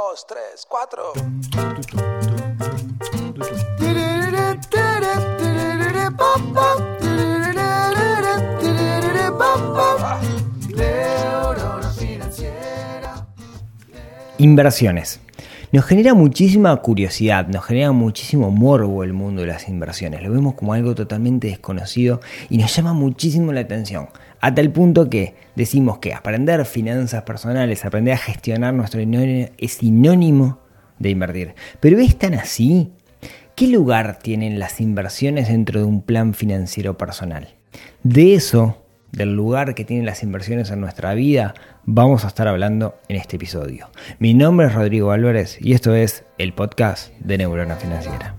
dos, tres, cuatro. Inversiones. Nos genera muchísima curiosidad, nos genera muchísimo morbo el mundo de las inversiones. Lo vemos como algo totalmente desconocido y nos llama muchísimo la atención. A tal punto que decimos que aprender finanzas personales, aprender a gestionar nuestro dinero es sinónimo de invertir. Pero ¿es tan así? ¿Qué lugar tienen las inversiones dentro de un plan financiero personal? De eso del lugar que tienen las inversiones en nuestra vida, vamos a estar hablando en este episodio. Mi nombre es Rodrigo Álvarez y esto es el podcast de Neurona Financiera.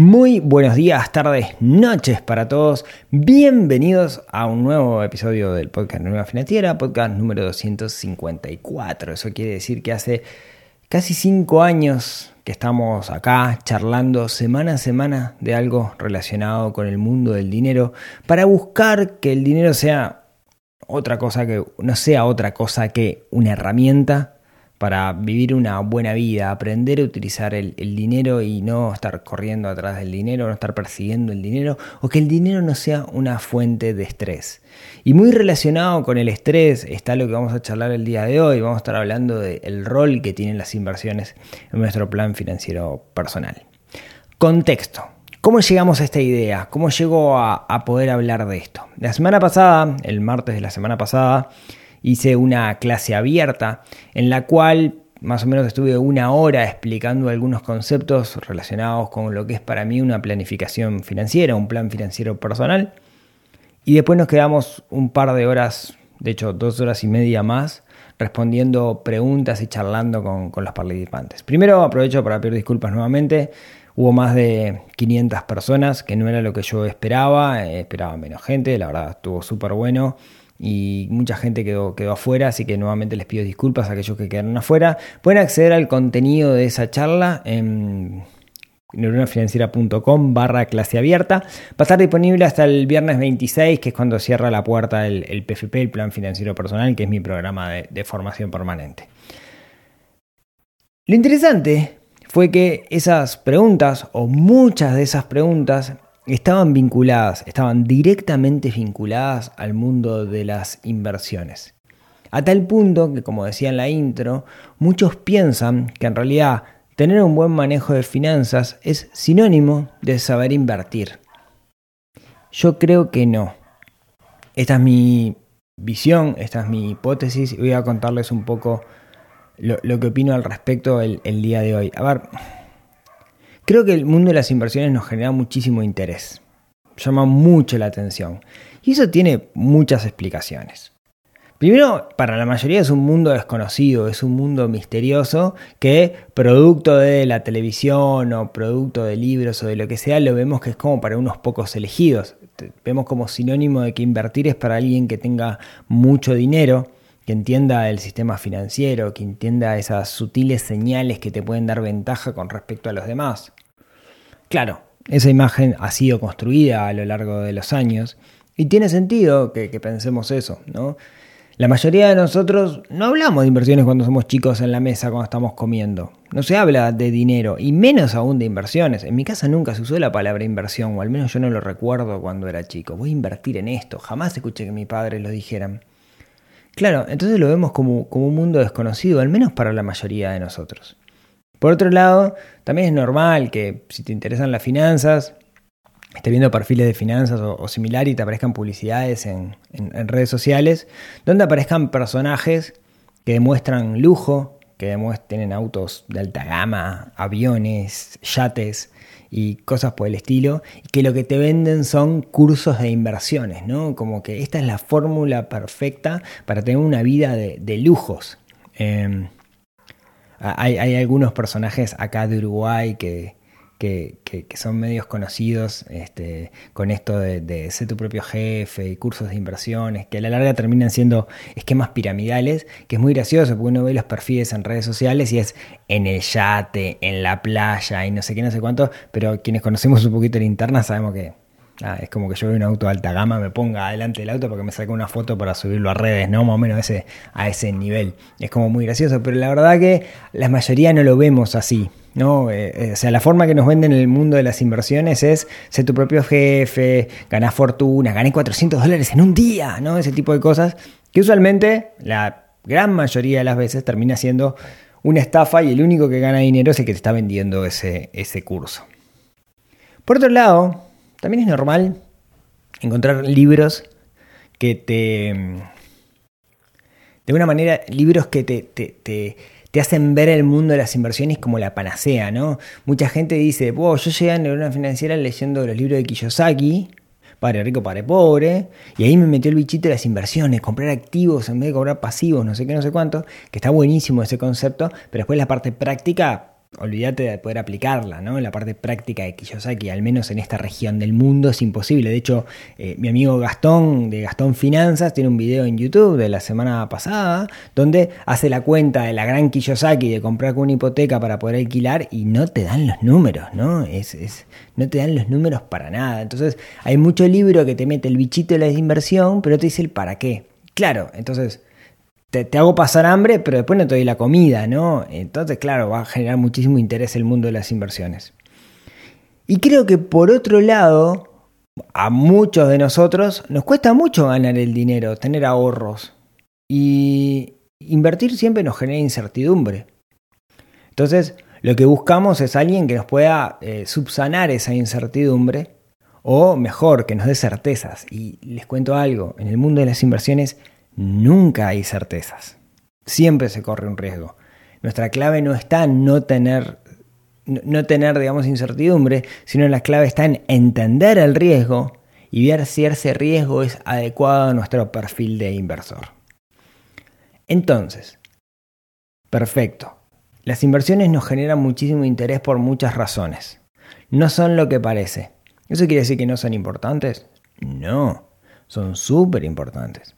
Muy buenos días, tardes, noches para todos. Bienvenidos a un nuevo episodio del podcast Nueva Financiera, podcast número 254. Eso quiere decir que hace casi cinco años que estamos acá charlando semana a semana de algo relacionado con el mundo del dinero para buscar que el dinero sea otra cosa que no sea otra cosa que una herramienta para vivir una buena vida, aprender a utilizar el, dinero y no estar corriendo atrás del dinero, no estar persiguiendo el dinero, o que el dinero no sea una fuente de estrés. Y muy relacionado con el estrés está lo que vamos a charlar el día de hoy, vamos a estar hablando del rol que tienen las inversiones en nuestro plan financiero personal. Contexto. ¿Cómo llegamos a esta idea? ¿Cómo llegó a, a poder hablar de esto? La semana pasada, el martes de la semana pasada, hice una clase abierta en la cual más o menos estuve una hora explicando algunos conceptos relacionados con lo que es para mí una planificación financiera, un plan financiero personal. Y después nos quedamos un par de horas, de hecho dos horas y media más, respondiendo preguntas y charlando con, los participantes. Primero aprovecho para pedir disculpas nuevamente. Hubo más de 500 personas, que no era lo que yo esperaba, eh, esperaba menos gente, la verdad estuvo súper bueno y mucha gente quedó, quedó afuera, así que nuevamente les pido disculpas a aquellos que quedaron afuera. Pueden acceder al contenido de esa charla en neuronafinanciera.com barra clase abierta. Va a estar disponible hasta el viernes 26, que es cuando cierra la puerta el, PFP, el Plan Financiero Personal, que es mi programa de formación permanente. Lo interesante fue que esas preguntas, o muchas de esas preguntas, estaban vinculadas, estaban directamente vinculadas al mundo de las inversiones. A tal punto que, como decía en la intro, muchos piensan que en realidad tener un buen manejo de finanzas es sinónimo de saber invertir. Yo creo que no. Esta es mi visión, esta es mi hipótesis y voy a contarles un poco lo, que opino al respecto el, el día de hoy. A ver, Creo que el mundo de las inversiones nos genera muchísimo interés, llama mucho la atención y eso tiene muchas explicaciones. Primero, para la mayoría es un mundo desconocido, es un mundo misterioso que producto de la televisión o producto de libros o de lo que sea, lo vemos que es como para unos pocos elegidos. Vemos como sinónimo de que invertir es para alguien que tenga mucho dinero, que entienda el sistema financiero, que entienda esas sutiles señales que te pueden dar ventaja con respecto a los demás. Claro, esa imagen ha sido construida a lo largo de los años y tiene sentido que, pensemos eso, ¿no? La mayoría de nosotros no hablamos de inversiones cuando somos chicos en la mesa, cuando estamos comiendo. No se habla de dinero y menos aún de inversiones. En mi casa nunca se usó la palabra inversión, o al menos yo no lo recuerdo cuando era chico. Voy a invertir en esto. Jamás escuché que mi padre lo dijeran. Claro, entonces lo vemos como, como un mundo desconocido, al menos para la mayoría de nosotros. Por otro lado, también es normal que si te interesan las finanzas, estés viendo perfiles de finanzas o, similar y te aparezcan publicidades en, redes sociales, donde aparezcan personajes que demuestran lujo, que tienen autos de alta gama, aviones, yates y cosas por el estilo, y que lo que te venden son cursos de inversiones, ¿no? Como que esta es la fórmula perfecta para tener una vida de, lujos. Em, hay, algunos personajes acá de Uruguay que, que, son medios conocidos este, con esto de, ser tu propio jefe y cursos de inversiones, que a la larga terminan siendo esquemas piramidales, que es muy gracioso porque uno ve los perfiles en redes sociales y es en el yate, en la playa y no sé qué, no sé cuánto, pero quienes conocemos un poquito la interna sabemos que Es como que yo veo un auto de alta gama, me ponga adelante del auto porque me saque una foto para subirlo a redes, ¿no? Más o menos ese, a ese nivel. Es como muy gracioso, pero la verdad que la mayoría no lo vemos así. ¿no? Eh, eh, o sea, la forma que nos venden en el mundo de las inversiones es ser tu propio jefe, ganar fortuna, ganar 400 dólares en un día, ¿no? Ese tipo de cosas que usualmente la gran mayoría de las veces termina siendo una estafa y el único que gana dinero es el que te está vendiendo ese, ese curso. Por otro lado, también es normal encontrar libros que te... De una manera, libros que te, te, hacen ver el mundo de las inversiones como la panacea, ¿no? Mucha gente dice, wow, yo llegué a Neurona Financiera leyendo los libros de Kiyosaki, Padre Rico, Padre Pobre, y ahí me metió el bichito de las inversiones, comprar activos en vez de comprar pasivos, no sé qué, no sé cuánto, que está buenísimo ese concepto, pero después la parte práctica olvídate de poder aplicarla, ¿no? La parte práctica de Kiyosaki, al menos en esta región del mundo, es imposible. De hecho, eh, mi amigo Gastón, de Gastón Finanzas, tiene un video en YouTube de la semana pasada, donde hace la cuenta de la gran Kiyosaki de comprar con una hipoteca para poder alquilar y no te dan los números, ¿no? Es, es, no te dan los números para nada. Entonces, hay mucho libro que te mete el bichito de la inversión, pero te dice el para qué. Claro, entonces te, hago pasar hambre, pero después no te doy la comida, ¿no? Entonces, claro, va a generar muchísimo interés el mundo de las inversiones. Y creo que por otro lado, a muchos de nosotros nos cuesta mucho ganar el dinero, tener ahorros. Y invertir siempre nos genera incertidumbre. Entonces, lo que buscamos es alguien que nos pueda eh, subsanar esa incertidumbre o mejor, que nos dé certezas. Y les cuento algo, en el mundo de las inversiones nunca hay certezas. Siempre se corre un riesgo. Nuestra clave no está en no tener, no tener, digamos, incertidumbre, sino la clave está en entender el riesgo y ver si ese riesgo es adecuado a nuestro perfil de inversor. Entonces, perfecto. Las inversiones nos generan muchísimo interés por muchas razones. No son lo que parece. ¿Eso quiere decir que no son importantes? No, son súper importantes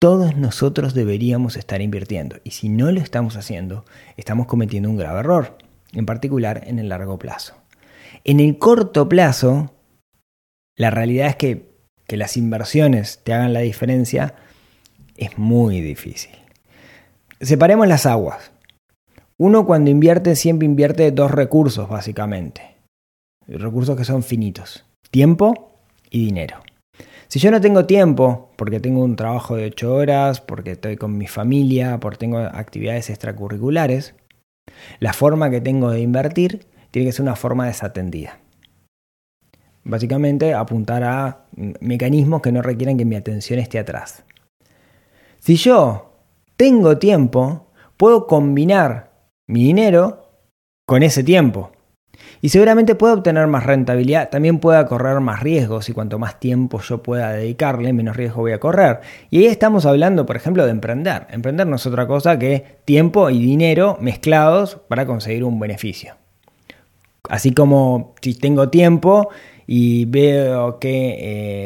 todos nosotros deberíamos estar invirtiendo. Y si no lo estamos haciendo, estamos cometiendo un grave error, en particular en el largo plazo. En el corto plazo, la realidad es que que las inversiones te hagan la diferencia es muy difícil. Separemos las aguas. Uno cuando invierte siempre invierte dos recursos básicamente. Recursos que son finitos. Tiempo y dinero. Si yo no tengo tiempo, porque tengo un trabajo de 8 horas, porque estoy con mi familia, porque tengo actividades extracurriculares, la forma que tengo de invertir tiene que ser una forma desatendida. Básicamente apuntar a mecanismos que no requieran que mi atención esté atrás. Si yo tengo tiempo, puedo combinar mi dinero con ese tiempo. Y seguramente pueda obtener más rentabilidad, también pueda correr más riesgos y cuanto más tiempo yo pueda dedicarle, menos riesgo voy a correr. Y ahí estamos hablando, por ejemplo, de emprender. Emprender no es otra cosa que tiempo y dinero mezclados para conseguir un beneficio. Así como si tengo tiempo y veo que,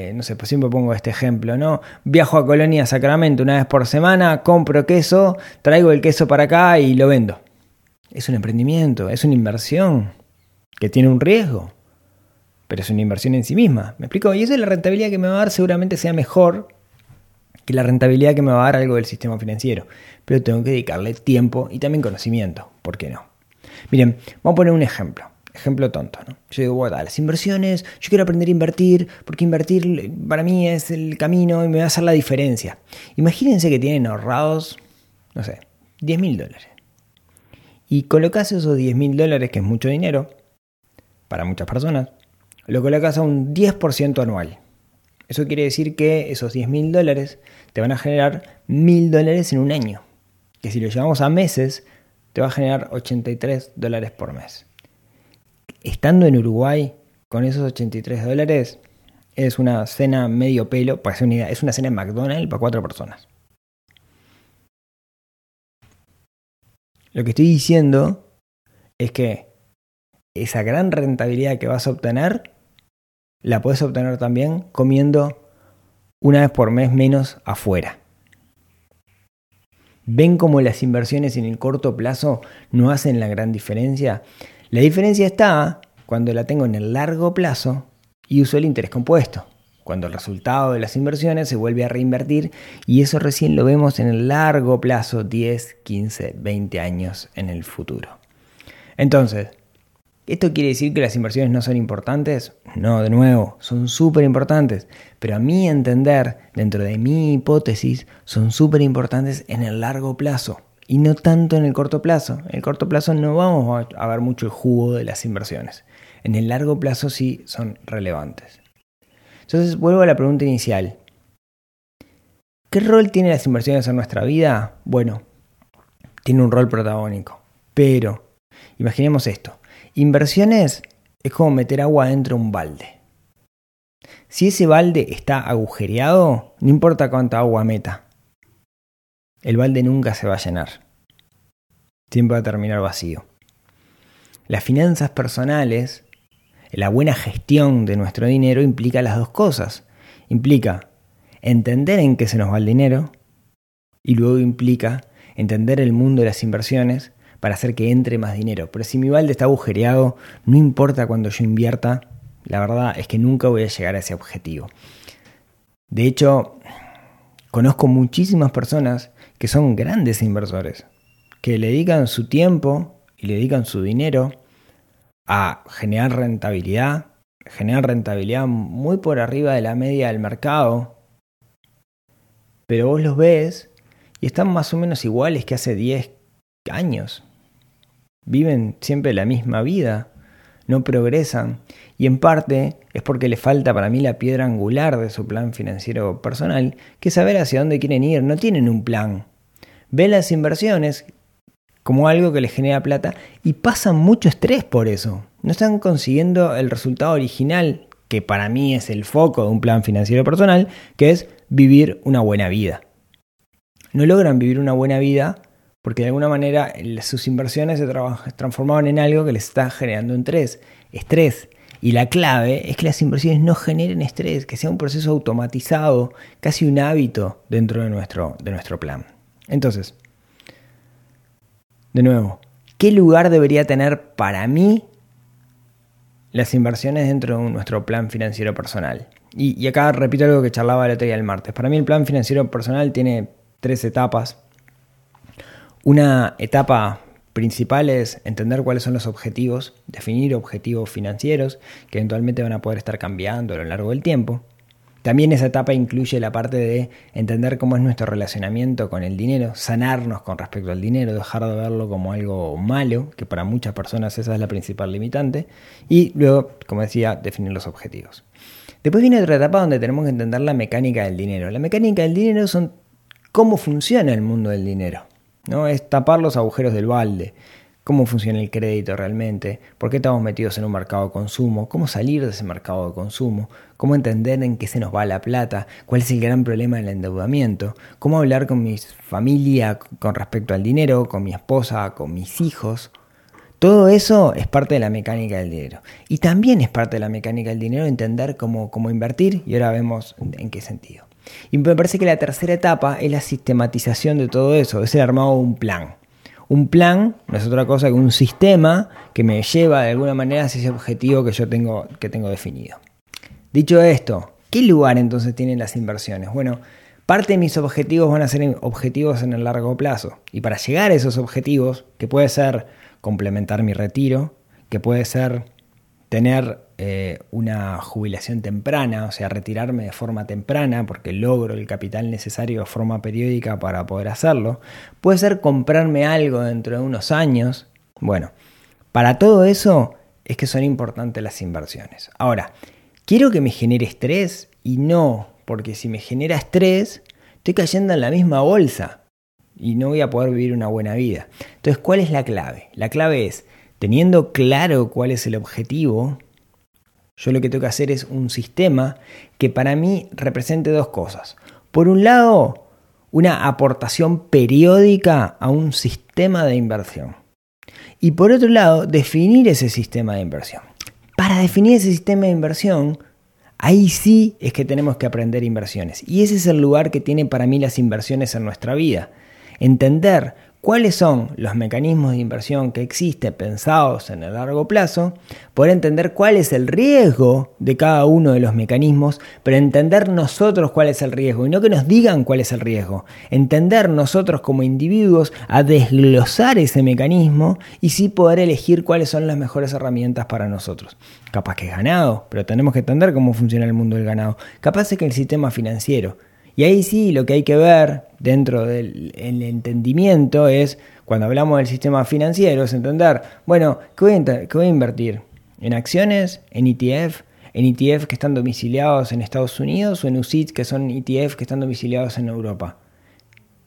eh, no sé, pues siempre pongo este ejemplo, ¿no? Viajo a Colonia Sacramento una vez por semana, compro queso, traigo el queso para acá y lo vendo. Es un emprendimiento, es una inversión que tiene un riesgo, pero es una inversión en sí misma. ¿Me explico? Y esa es la rentabilidad que me va a dar, seguramente sea mejor que la rentabilidad que me va a dar algo del sistema financiero. Pero tengo que dedicarle tiempo y también conocimiento. ¿Por qué no? Miren, vamos a poner un ejemplo. Ejemplo tonto, ¿no? Yo digo, bueno, las inversiones, yo quiero aprender a invertir, porque invertir para mí es el camino y me va a hacer la diferencia. Imagínense que tienen ahorrados, no sé, 10 mil dólares. Y colocas esos 10 mil dólares, que es mucho dinero, para muchas personas, lo colocas a un 10% anual. Eso quiere decir que esos 10 mil dólares te van a generar mil dólares en un año. Que si lo llevamos a meses, te va a generar 83 dólares por mes. Estando en Uruguay con esos 83 dólares, es una cena medio pelo, para una es una cena en McDonald's para cuatro personas. Lo que estoy diciendo es que esa gran rentabilidad que vas a obtener, la puedes obtener también comiendo una vez por mes menos afuera. ¿Ven cómo las inversiones en el corto plazo no hacen la gran diferencia? La diferencia está cuando la tengo en el largo plazo y uso el interés compuesto, cuando el resultado de las inversiones se vuelve a reinvertir y eso recién lo vemos en el largo plazo, 10, 15, 20 años en el futuro. Entonces, ¿Esto quiere decir que las inversiones no son importantes? No, de nuevo, son súper importantes. Pero a mi entender, dentro de mi hipótesis, son súper importantes en el largo plazo y no tanto en el corto plazo. En el corto plazo no vamos a ver mucho el jugo de las inversiones. En el largo plazo sí son relevantes. Entonces vuelvo a la pregunta inicial. ¿Qué rol tienen las inversiones en nuestra vida? Bueno, tiene un rol protagónico. Pero, imaginemos esto. Inversiones es como meter agua dentro de un balde. Si ese balde está agujereado, no importa cuánta agua meta, el balde nunca se va a llenar. Siempre va a terminar vacío. Las finanzas personales, la buena gestión de nuestro dinero implica las dos cosas. Implica entender en qué se nos va el dinero y luego implica entender el mundo de las inversiones para hacer que entre más dinero. Pero si mi balde está agujereado, no importa cuando yo invierta, la verdad es que nunca voy a llegar a ese objetivo. De hecho, conozco muchísimas personas que son grandes inversores, que le dedican su tiempo y le dedican su dinero a generar rentabilidad, generar rentabilidad muy por arriba de la media del mercado, pero vos los ves y están más o menos iguales que hace 10 años viven siempre la misma vida, no progresan y en parte es porque le falta para mí la piedra angular de su plan financiero personal, que es saber hacia dónde quieren ir, no tienen un plan. Ven las inversiones como algo que les genera plata y pasan mucho estrés por eso. No están consiguiendo el resultado original, que para mí es el foco de un plan financiero personal, que es vivir una buena vida. No logran vivir una buena vida porque de alguna manera sus inversiones se transformaban en algo que les está generando estrés, estrés. Y la clave es que las inversiones no generen estrés, que sea un proceso automatizado, casi un hábito dentro de nuestro, de nuestro plan. Entonces, de nuevo, ¿qué lugar debería tener para mí las inversiones dentro de nuestro plan financiero personal? Y, acá repito algo que charlaba el otro día el martes. Para mí el plan financiero personal tiene tres etapas una etapa principal es entender cuáles son los objetivos, definir objetivos financieros que eventualmente van a poder estar cambiando a lo largo del tiempo. También esa etapa incluye la parte de entender cómo es nuestro relacionamiento con el dinero, sanarnos con respecto al dinero, dejar de verlo como algo malo, que para muchas personas esa es la principal limitante, y luego, como decía, definir los objetivos. Después viene otra etapa donde tenemos que entender la mecánica del dinero. La mecánica del dinero son cómo funciona el mundo del dinero. ¿No? Es tapar los agujeros del balde. ¿Cómo funciona el crédito realmente? ¿Por qué estamos metidos en un mercado de consumo? ¿Cómo salir de ese mercado de consumo? ¿Cómo entender en qué se nos va la plata? ¿Cuál es el gran problema del endeudamiento? ¿Cómo hablar con mi familia con respecto al dinero, con mi esposa, con mis hijos? Todo eso es parte de la mecánica del dinero. Y también es parte de la mecánica del dinero entender cómo, cómo invertir y ahora vemos en qué sentido. Y me parece que la tercera etapa es la sistematización de todo eso, es el armado de un plan. Un plan no es otra cosa que un sistema que me lleva de alguna manera hacia ese objetivo que yo tengo, que tengo definido. Dicho esto, ¿qué lugar entonces tienen las inversiones? Bueno, parte de mis objetivos van a ser objetivos en el largo plazo. Y para llegar a esos objetivos, que puede ser complementar mi retiro, que puede ser tener eh, una jubilación temprana, o sea, retirarme de forma temprana porque logro el capital necesario de forma periódica para poder hacerlo. Puede ser comprarme algo dentro de unos años. Bueno, para todo eso es que son importantes las inversiones. Ahora, quiero que me genere estrés y no, porque si me genera estrés, estoy cayendo en la misma bolsa y no voy a poder vivir una buena vida. Entonces, ¿cuál es la clave? La clave es, teniendo claro cuál es el objetivo, yo lo que tengo que hacer es un sistema que para mí represente dos cosas. Por un lado, una aportación periódica a un sistema de inversión. Y por otro lado, definir ese sistema de inversión. Para definir ese sistema de inversión, ahí sí es que tenemos que aprender inversiones. Y ese es el lugar que tienen para mí las inversiones en nuestra vida. Entender cuáles son los mecanismos de inversión que existen pensados en el largo plazo, poder entender cuál es el riesgo de cada uno de los mecanismos, pero entender nosotros cuál es el riesgo y no que nos digan cuál es el riesgo, entender nosotros como individuos a desglosar ese mecanismo y sí poder elegir cuáles son las mejores herramientas para nosotros. Capaz que es ganado, pero tenemos que entender cómo funciona el mundo del ganado. Capaz es que el sistema financiero y ahí sí lo que hay que ver dentro del entendimiento es, cuando hablamos del sistema financiero, es entender, bueno, ¿qué voy, a, voy a invertir? ¿En acciones? ¿En ETF? ¿En ETF que están domiciliados en Estados Unidos o en UCITS que son ETF que están domiciliados en Europa?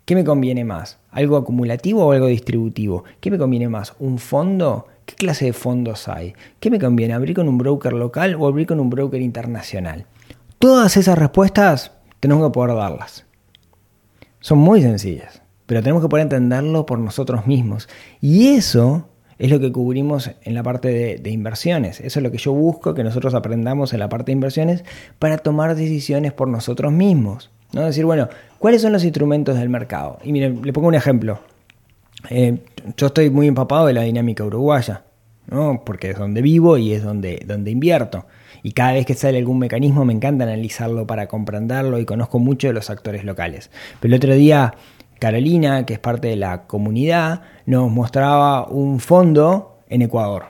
¿Qué me conviene más? ¿Algo acumulativo o algo distributivo? ¿Qué me conviene más? ¿Un fondo? ¿Qué clase de fondos hay? ¿Qué me conviene? ¿Abrir con un broker local o abrir con un broker internacional? Todas esas respuestas tenemos que poder darlas. Son muy sencillas, pero tenemos que poder entenderlo por nosotros mismos. Y eso es lo que cubrimos en la parte de, inversiones. Eso es lo que yo busco que nosotros aprendamos en la parte de inversiones para tomar decisiones por nosotros mismos. ¿no? Decir, bueno, ¿cuáles son los instrumentos del mercado? Y miren, le pongo un ejemplo. Eh, yo estoy muy empapado de la dinámica uruguaya, porque es donde vivo y es donde, donde invierto y cada vez que sale algún mecanismo me encanta analizarlo para comprenderlo y conozco mucho de los actores locales. Pero el otro día Carolina, que es parte de la comunidad, nos mostraba un fondo en Ecuador.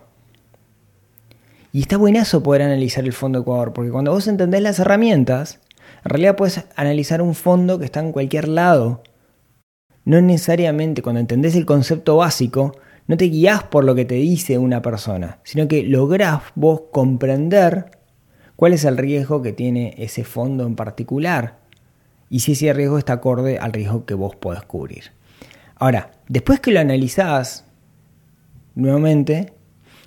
Y está buenazo poder analizar el fondo Ecuador, porque cuando vos entendés las herramientas, en realidad puedes analizar un fondo que está en cualquier lado. No necesariamente cuando entendés el concepto básico, no te guías por lo que te dice una persona, sino que lográs vos comprender cuál es el riesgo que tiene ese fondo en particular y si ese riesgo está acorde al riesgo que vos podés cubrir. Ahora, después que lo analizás nuevamente,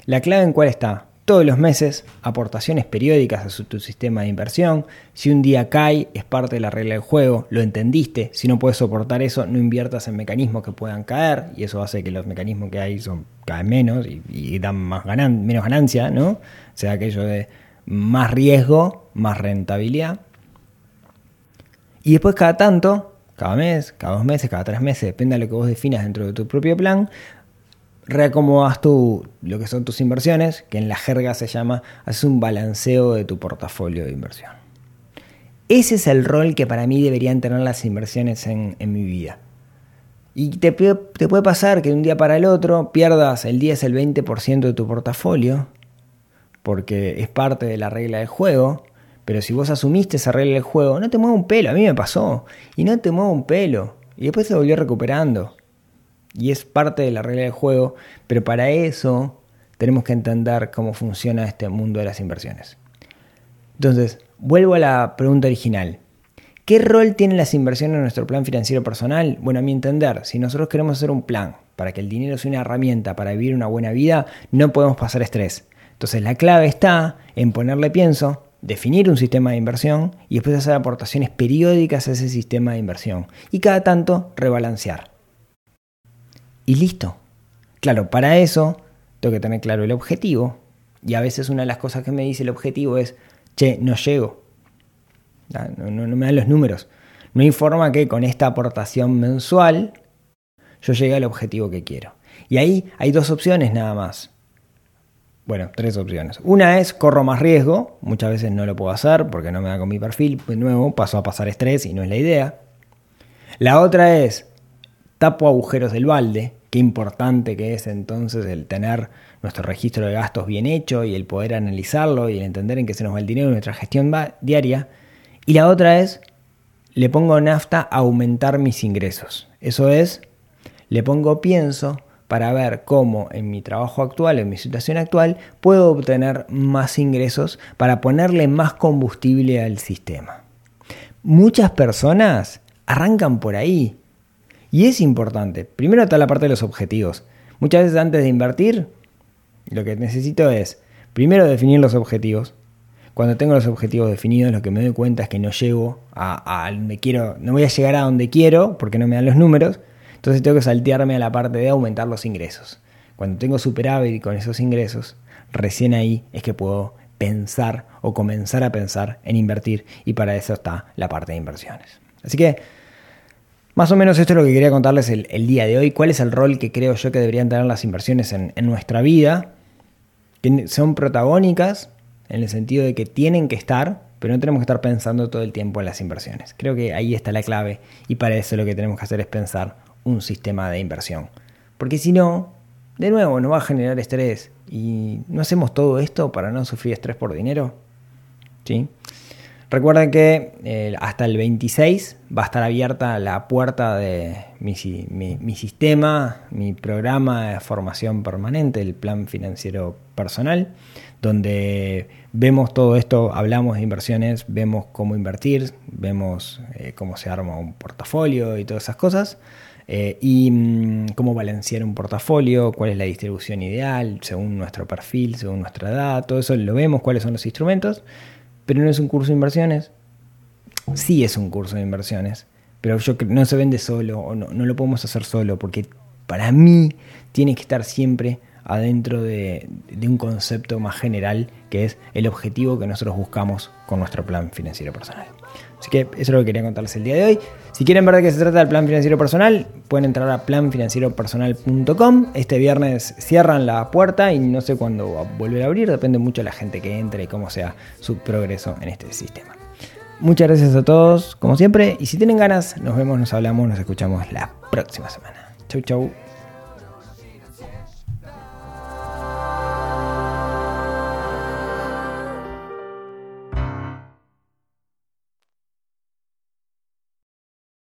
la clave en cuál está. Todos los meses, aportaciones periódicas a tu sistema de inversión. Si un día cae, es parte de la regla del juego, lo entendiste. Si no puedes soportar eso, no inviertas en mecanismos que puedan caer, y eso hace que los mecanismos que hay son, caen menos y, dan más menos ganancia, ¿no? O sea, aquello de más riesgo, más rentabilidad. Y después cada tanto, cada mes, cada dos meses, cada tres meses, depende de lo que vos definas dentro de tu propio plan, reacomodas tu, lo que son tus inversiones, que en la jerga se llama, haces un balanceo de tu portafolio de inversión. Ese es el rol que para mí deberían tener las inversiones en, mi vida. Y te, puede pasar que de un día para el otro pierdas el 10, el 20% de tu portafolio porque es parte de la regla del juego, pero si vos asumiste esa regla del juego, no te mueve un pelo, a mí me pasó, y no te mueve un pelo, y después se volvió recuperando. Y es parte de la regla del juego, pero para eso tenemos que entender cómo funciona este mundo de las inversiones. Entonces, vuelvo a la pregunta original. ¿Qué rol tienen las inversiones en nuestro plan financiero personal? Bueno, a mi entender, si nosotros queremos hacer un plan para que el dinero sea una herramienta para vivir una buena vida, no podemos pasar estrés. Entonces la clave está en ponerle pienso, definir un sistema de inversión y después hacer aportaciones periódicas a ese sistema de inversión y cada tanto rebalancear. Y listo. Claro, para eso tengo que tener claro el objetivo y a veces una de las cosas que me dice el objetivo es, che, no llego. No, no me dan los números. No informa que con esta aportación mensual yo llegue al objetivo que quiero. Y ahí hay dos opciones nada más. Bueno, tres opciones. Una es corro más riesgo, muchas veces no lo puedo hacer porque no me da con mi perfil, de nuevo paso a pasar estrés y no es la idea. La otra es tapo agujeros del balde, importante que es entonces el tener nuestro registro de gastos bien hecho y el poder analizarlo y el entender en qué se nos va el dinero en nuestra gestión diaria. Y la otra es le pongo nafta a aumentar mis ingresos. Eso es, le pongo pienso para ver cómo en mi trabajo actual, en mi situación actual, puedo obtener más ingresos para ponerle más combustible al sistema. Muchas personas arrancan por ahí. Y es importante. Primero está la parte de los objetivos. Muchas veces antes de invertir, lo que necesito es primero definir los objetivos. Cuando tengo los objetivos definidos, lo que me doy cuenta es que no llego a, donde quiero, no voy a llegar a donde quiero porque no me dan los números. Entonces tengo que saltearme a la parte de aumentar los ingresos. Cuando tengo superávit con esos ingresos, recién ahí es que puedo pensar o comenzar a pensar en invertir y para eso está la parte de inversiones. Así que más o menos esto es lo que quería contarles el, día de hoy. ¿Cuál es el rol que creo yo que deberían tener las inversiones en, en nuestra vida? Que son protagónicas en el sentido de que tienen que estar, pero no tenemos que estar pensando todo el tiempo en las inversiones. Creo que ahí está la clave y para eso lo que tenemos que hacer es pensar un sistema de inversión. Porque si no, de nuevo nos va a generar estrés y no hacemos todo esto para no sufrir estrés por dinero. ¿Sí? Recuerden que eh, hasta el 26 va a estar abierta la puerta de mi, sistema, mi programa de formación permanente, el plan financiero personal, donde vemos todo esto, hablamos de inversiones, vemos cómo invertir, vemos eh, cómo se arma un portafolio y todas esas cosas. Eh, y mm, cómo balancear un portafolio, cuál es la distribución ideal según nuestro perfil, según nuestra edad, todo eso lo vemos, cuáles son los instrumentos, pero no es un curso de inversiones. Sí es un curso de inversiones, pero yo no se vende solo o no, no lo podemos hacer solo porque para mí tiene que estar siempre adentro de, de, un concepto más general que es el objetivo que nosotros buscamos con nuestro plan financiero personal. Así que eso es lo que quería contarles el día de hoy. Si quieren ver de qué se trata el plan financiero personal, pueden entrar a planfinancieropersonal.com. Este viernes cierran la puerta y no sé cuándo va a volver a abrir, depende mucho de la gente que entre y cómo sea su progreso en este sistema. Muchas gracias a todos, como siempre, y si tienen ganas, nos vemos, nos hablamos, nos escuchamos la próxima semana. Chau, chau.